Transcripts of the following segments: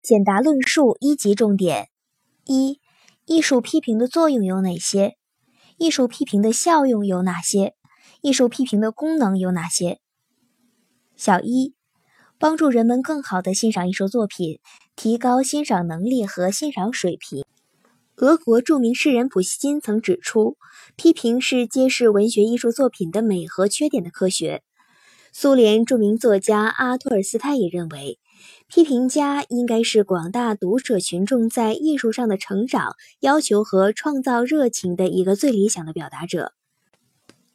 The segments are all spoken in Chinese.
简答论述一级重点：一、艺术批评的作用有哪些？艺术批评的效用有哪些？艺术批评的功能有哪些？小一，帮助人们更好地欣赏艺术作品，提高欣赏能力和欣赏水平。俄国著名诗人普希金曾指出，批评是揭示文学艺术作品的美和缺点的科学。苏联著名作家阿托尔斯泰也认为。批评家应该是广大读者群众在艺术上的成长要求和创造热情的一个最理想的表达者。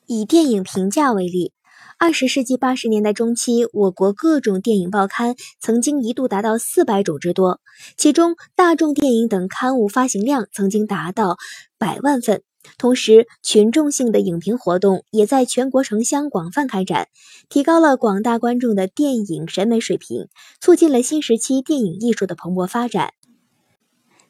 以电影评价为例，二十世纪八十年代中期，我国各种电影报刊曾经一度达到四百种之多，其中大众电影等刊物发行量曾经达到百万份。同时，群众性的影评活动也在全国城乡广泛开展，提高了广大观众的电影审美水平，促进了新时期电影艺术的蓬勃发展。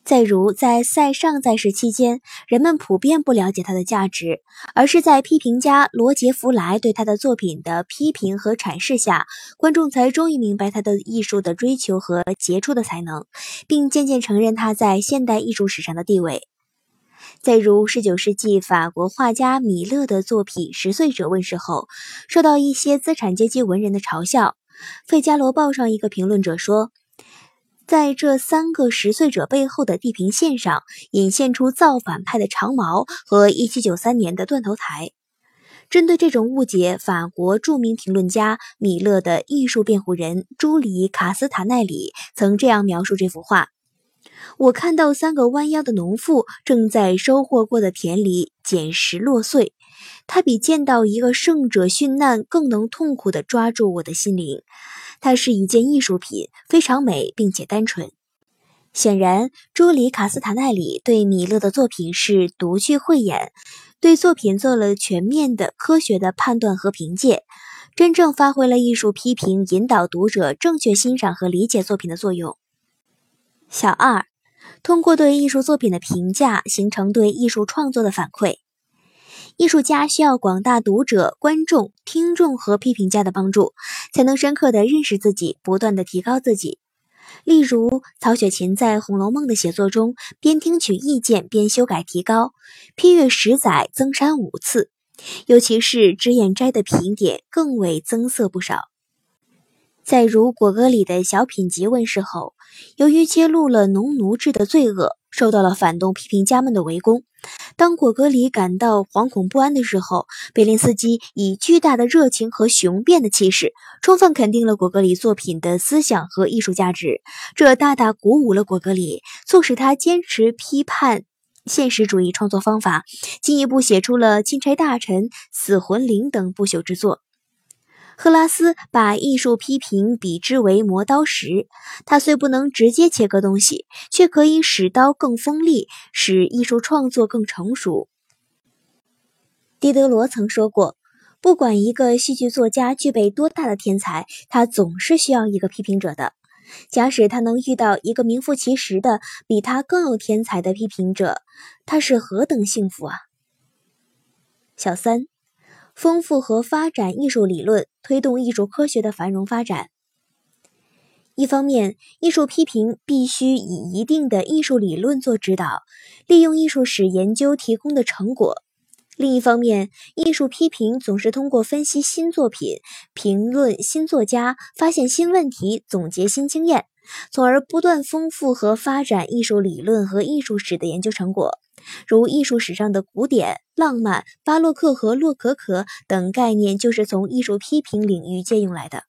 再如，在塞尚在世期间，人们普遍不了解他的价值，而是在批评家罗杰·弗莱对他的作品的批评和阐释下，观众才终于明白他的艺术的追求和杰出的才能，并渐渐承认他在现代艺术史上的地位。再如，19世纪法国画家米勒的作品《十岁者》问世后，受到一些资产阶级文人的嘲笑。《费加罗报》上一个评论者说：“在这三个十岁者背后的地平线上，隐现出造反派的长矛和1793年的断头台。”针对这种误解，法国著名评论家米勒的艺术辩护人朱里卡斯塔奈里曾这样描述这幅画。我看到三个弯腰的农妇正在收获过的田里捡拾落穗，它比见到一个圣者殉难更能痛苦地抓住我的心灵。它是一件艺术品，非常美并且单纯。显然，朱里卡斯塔奈里对米勒的作品是独具慧眼，对作品做了全面的、科学的判断和评介，真正发挥了艺术批评引导读者正确欣赏和理解作品的作用。小二。通过对艺术作品的评价，形成对艺术创作的反馈。艺术家需要广大读者、观众、听众和批评家的帮助，才能深刻地认识自己，不断地提高自己。例如，曹雪芹在《红楼梦》的写作中，边听取意见边修改提高，批阅十载增删五次，尤其是脂砚斋的评点更为增色不少。在如果戈里的小品集问世后，由于揭露了农奴制的罪恶，受到了反动批评家们的围攻。当果戈里感到惶恐不安的时候，贝林斯基以巨大的热情和雄辩的气势，充分肯定了果戈里作品的思想和艺术价值。这大大鼓舞了果戈里，促使他坚持批判现实主义创作方法，进一步写出了《钦差大臣》《死魂灵》等不朽之作。赫拉斯把艺术批评比之为磨刀石，它虽不能直接切割东西，却可以使刀更锋利，使艺术创作更成熟。狄德罗曾说过：“不管一个戏剧作家具备多大的天才，他总是需要一个批评者的。假使他能遇到一个名副其实的、比他更有天才的批评者，他是何等幸福啊！”小三。丰富和发展艺术理论，推动艺术科学的繁荣发展。一方面，艺术批评必须以一定的艺术理论做指导，利用艺术史研究提供的成果；另一方面，艺术批评总是通过分析新作品、评论新作家、发现新问题、总结新经验，从而不断丰富和发展艺术理论和艺术史的研究成果。如艺术史上的古典、浪漫、巴洛克和洛可可等概念，就是从艺术批评领域借用来的。